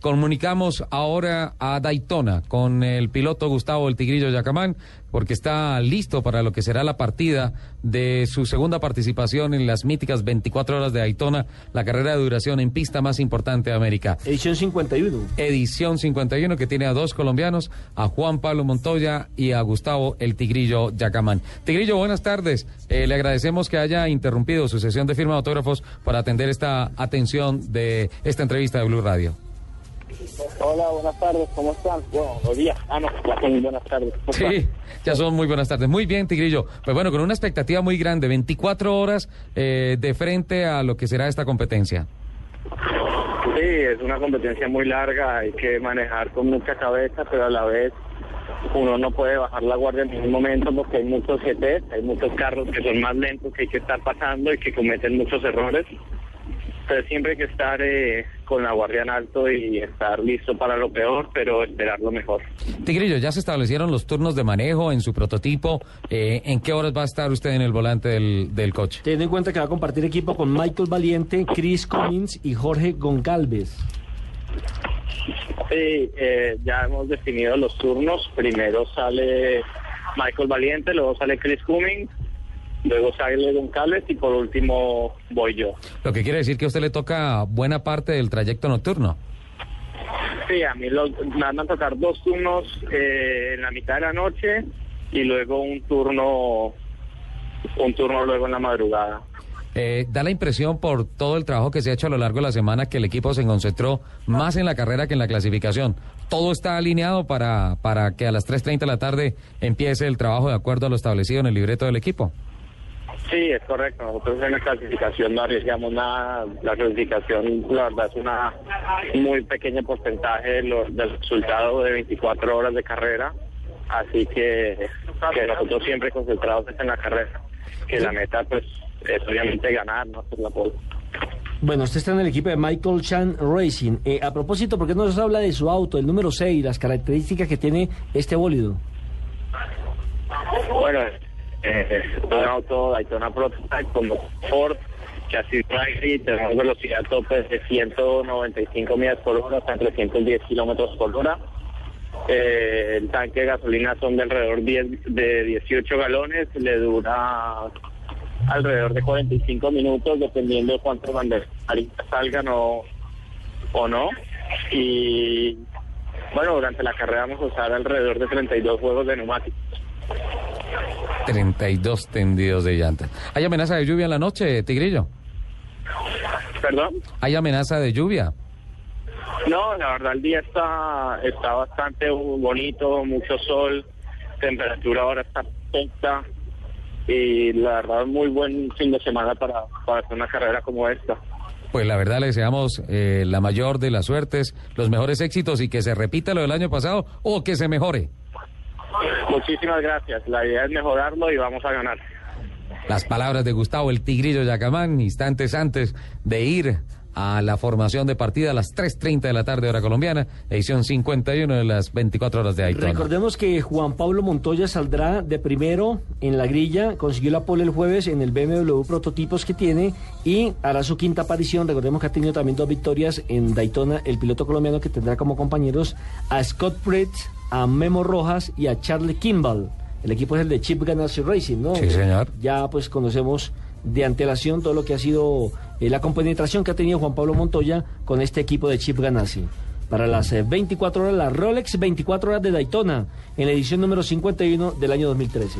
Comunicamos ahora a Daytona con el piloto Gustavo El Tigrillo Yacamán, porque está listo para lo que será la partida de su segunda participación en las míticas 24 horas de Daytona, la carrera de duración en pista más importante de América. Edición 51. Edición 51 que tiene a dos colombianos, a Juan Pablo Montoya y a Gustavo El Tigrillo Yacamán. Tigrillo, buenas tardes. Eh, le agradecemos que haya interrumpido su sesión de firma de autógrafos para atender esta atención de esta entrevista de Blue Radio. Hola, buenas tardes, ¿cómo están? Bueno, buenos días. Ah, no, ya son buenas tardes. ¿Cómo Sí, ya son muy buenas tardes. Muy bien, Tigrillo. Pues bueno, con una expectativa muy grande, 24 horas eh, de frente a lo que será esta competencia. Sí, es una competencia muy larga, hay que manejar con mucha cabeza, pero a la vez uno no puede bajar la guardia en ningún momento porque hay muchos GT, hay muchos carros que son más lentos que hay que estar pasando y que cometen muchos errores. Pero siempre hay que estar eh, con la guardia en alto y estar listo para lo peor, pero esperar lo mejor. Tigrillo, ya se establecieron los turnos de manejo en su prototipo. Eh, ¿En qué horas va a estar usted en el volante del, del coche? Teniendo en cuenta que va a compartir equipo con Michael Valiente, Chris Cummins y Jorge Goncalves. Sí, eh, ya hemos definido los turnos. Primero sale Michael Valiente, luego sale Chris Cummings, luego sale Goncalves y por último voy yo. Lo que quiere decir que a usted le toca buena parte del trayecto nocturno. Sí, a mí los- me van a tocar dos turnos eh, en la mitad de la noche y luego un turno, un turno luego en la madrugada. Eh, da la impresión por todo el trabajo que se ha hecho a lo largo de la semana que el equipo se concentró más en la carrera que en la clasificación. Todo está alineado para, para que a las 3.30 de la tarde empiece el trabajo de acuerdo a lo establecido en el libreto del equipo. Sí, es correcto. Nosotros en la clasificación no arriesgamos nada. La clasificación, la verdad, es una muy pequeño porcentaje de lo- del resultado de 24 horas de carrera. Así que, que nosotros siempre concentrados en la carrera. Que la meta, pues, es obviamente ganar, no hacer la pole. Bueno, usted está en el equipo de Michael Chan Racing. Eh, a propósito, ¿por qué no nos habla de su auto, el número 6, las características que tiene este bólido? Bueno, eh, un auto Daytona Prototype con Ford, chasis Riley, tenemos velocidad tope de 195 millas por hora hasta 310 kilómetros por hora. Eh, el tanque de gasolina son de alrededor 10 de 18 galones, le dura alrededor de 45 minutos dependiendo de cuántas banderas salgan o, o no. Y bueno, durante la carrera vamos a usar alrededor de 32 juegos de neumáticos. 32 tendidos de llantas. ¿Hay amenaza de lluvia en la noche, Tigrillo? ¿Perdón? ¿Hay amenaza de lluvia? No, la verdad el día está, está bastante bonito, mucho sol, temperatura ahora está perfecta y la verdad muy buen fin de semana para, para hacer una carrera como esta. Pues la verdad le deseamos eh, la mayor de las suertes, los mejores éxitos y que se repita lo del año pasado o que se mejore. Muchísimas gracias, la idea es mejorarlo y vamos a ganar. Las palabras de Gustavo el Tigrillo Yacamán, instantes antes de ir a la formación de partida a las 3.30 de la tarde hora colombiana, edición 51 de las 24 horas de Daytona. Recordemos que Juan Pablo Montoya saldrá de primero en la grilla, consiguió la pole el jueves en el BMW prototipos que tiene y hará su quinta aparición. Recordemos que ha tenido también dos victorias en Daytona, el piloto colombiano que tendrá como compañeros a Scott Pritt, a Memo Rojas y a Charlie Kimball. El equipo es el de Chip Ganassi Racing, ¿no? Sí, señor. Ya pues conocemos de antelación todo lo que ha sido eh, la compenetración que ha tenido Juan Pablo Montoya con este equipo de Chip Ganassi. Para las eh, 24 horas, la Rolex 24 horas de Daytona, en la edición número 51 del año 2013.